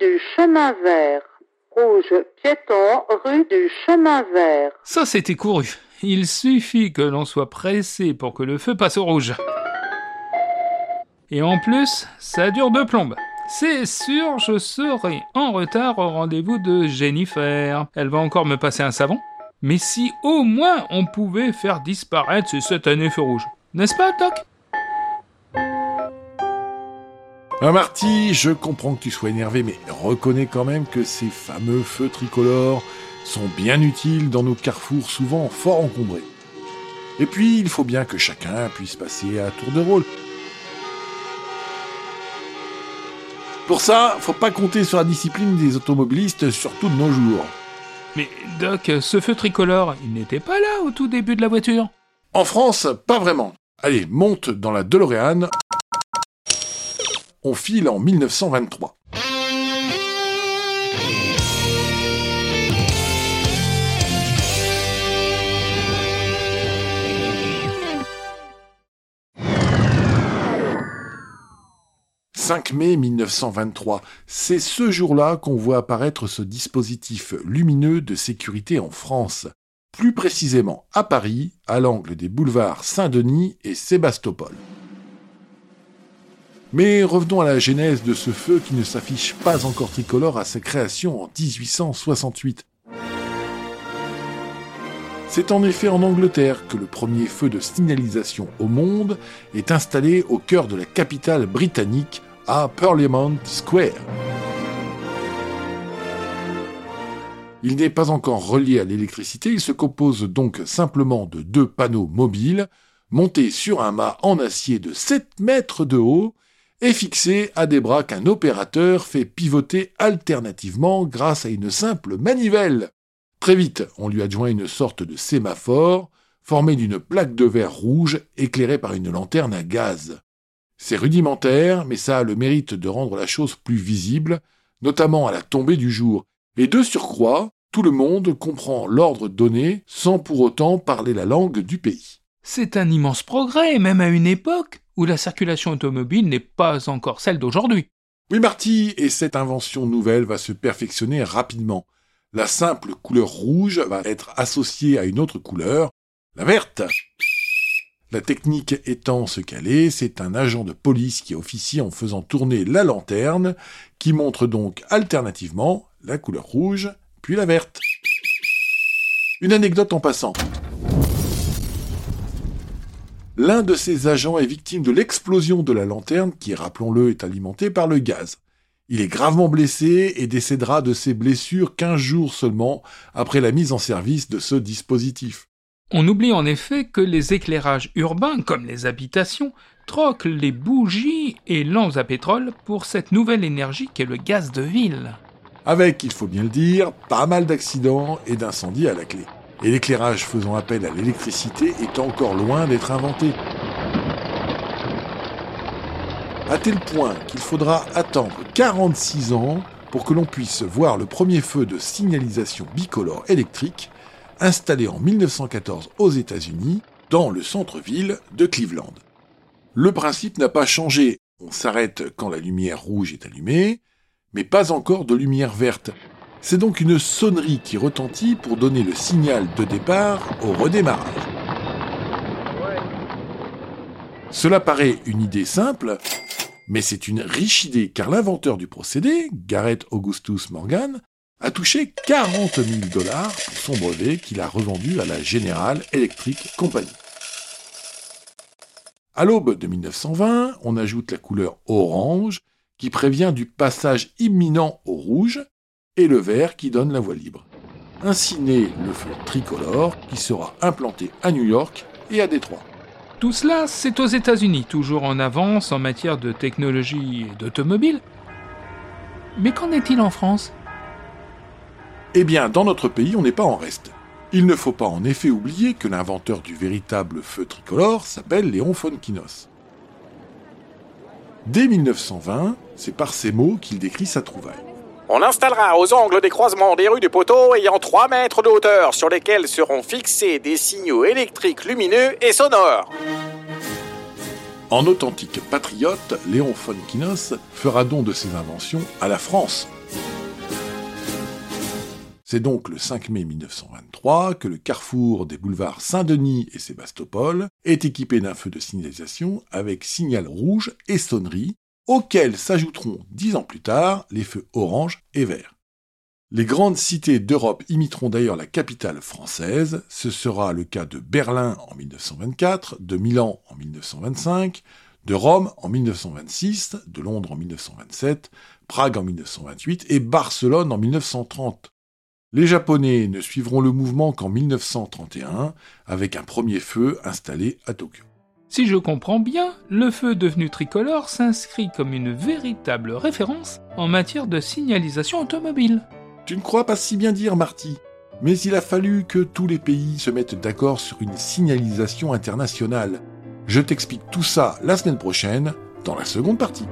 du chemin vert. Rouge piéton rue du chemin vert. Ça, c'était couru. Il suffit que l'on soit pressé pour que le feu passe au rouge. Et en plus, ça dure deux plombes. C'est sûr, je serai en retard au rendez-vous de Jennifer. Elle va encore me passer un savon. Mais si au moins on pouvait faire disparaître ce satané feu rouge. N'est-ce pas, Doc? Marty, je comprends que tu sois énervé, mais reconnais quand même que ces fameux feux tricolores sont bien utiles dans nos carrefours souvent fort encombrés. Et puis, il faut bien que chacun puisse passer à tour de rôle. Pour ça, faut pas compter sur la discipline des automobilistes, surtout de nos jours. Mais Doc, ce feu tricolore, il n'était pas là au tout début de la voiture? En France, pas vraiment. Allez, monte dans la DeLorean. On file en 1923. 5 mai 1923. C'est ce jour-là qu'on voit apparaître ce dispositif lumineux de sécurité en France. Plus précisément à Paris, à l'angle des boulevards Saint-Denis et Sébastopol. Mais revenons à la genèse de ce feu qui ne s'affiche pas encore tricolore à sa création en 1868. C'est en effet en Angleterre que le premier feu de signalisation au monde est installé au cœur de la capitale britannique à Parliament Square. Il n'est pas encore relié à l'électricité, il se compose donc simplement de deux panneaux mobiles montés sur un mât en acier de 7 mètres de haut et fixés à des bras qu'un opérateur fait pivoter alternativement grâce à une simple manivelle. Très vite, on lui adjoint une sorte de sémaphore formé d'une plaque de verre rouge éclairée par une lanterne à gaz. C'est rudimentaire, mais ça a le mérite de rendre la chose plus visible, notamment à la tombée du jour. Et de surcroît, tout le monde comprend l'ordre donné sans pour autant parler la langue du pays. C'est un immense progrès, même à une époque où la circulation automobile n'est pas encore celle d'aujourd'hui. Oui, Marty, et cette invention nouvelle va se perfectionner rapidement. La simple couleur rouge va être associée à une autre couleur, la verte. La technique étant ce qu'elle est, c'est un agent de police qui officie en faisant tourner la lanterne, qui montre donc alternativement la couleur rouge, puis la verte. Une anecdote en passant. L'un de ces agents est victime de l'explosion de la lanterne qui, rappelons-le, est alimentée par le gaz. Il est gravement blessé et décédera de ses blessures 15 jours seulement après la mise en service de ce dispositif. On oublie en effet que les éclairages urbains, comme les habitations, troquent les bougies et lampes à pétrole pour cette nouvelle énergie qu'est le gaz de ville. Avec, il faut bien le dire, pas mal d'accidents et d'incendies à la clé. Et l'éclairage faisant appel à l'électricité est encore loin d'être inventé. À tel point qu'il faudra attendre 46 ans pour que l'on puisse voir le premier feu de signalisation bicolore électrique installé en 1914 aux États-Unis, dans le centre-ville de Cleveland. Le principe n'a pas changé. On s'arrête quand la lumière rouge est allumée, mais pas encore de lumière verte. C'est donc une sonnerie qui retentit pour donner le signal de départ au redémarrage. Cela paraît une idée simple, mais c'est une riche idée car l'inventeur du procédé, Garrett Augustus Morgan, a touché 40 000 dollars pour son brevet qu'il a revendu à la General Electric Company. À l'aube de 1920, on ajoute la couleur orange qui prévient du passage imminent au rouge et le vert qui donne la voie libre. Ainsi naît le feu tricolore qui sera implanté à New York et à Détroit. Tout cela, c'est aux États-Unis, toujours en avance en matière de technologie et d'automobile. Mais qu'en est-il en France? Eh bien, dans notre pays, on n'est pas en reste. Il ne faut pas en effet oublier que l'inventeur du véritable feu tricolore s'appelle Léon Fonkinos. Dès 1920, c'est par ces mots qu'il décrit sa trouvaille. On installera aux angles des croisements des rues du poteau ayant 3 mètres de hauteur sur lesquels seront fixés des signaux électriques lumineux et sonores. En authentique patriote, Léon Fonkinos fera don de ses inventions à la France C'est donc le 5 mai 1923 que le carrefour des boulevards Saint-Denis et Sébastopol est équipé d'un feu de signalisation avec signal rouge et sonnerie, auxquels s'ajouteront dix ans plus tard les feux orange et vert. Les grandes cités d'Europe imiteront d'ailleurs la capitale française, ce sera le cas de Berlin en 1924, de Milan en 1925, de Rome en 1926, de Londres en 1927, Prague en 1928 et Barcelone en 1930. Les Japonais ne suivront le mouvement qu'en 1931, avec un premier feu installé à Tokyo. Si je comprends bien, le feu devenu tricolore s'inscrit comme une véritable référence en matière de signalisation automobile. Tu ne crois pas si bien dire, Marty mais il a fallu que tous les pays se mettent d'accord sur une signalisation internationale. Je t'explique tout ça la semaine prochaine, dans la seconde partie.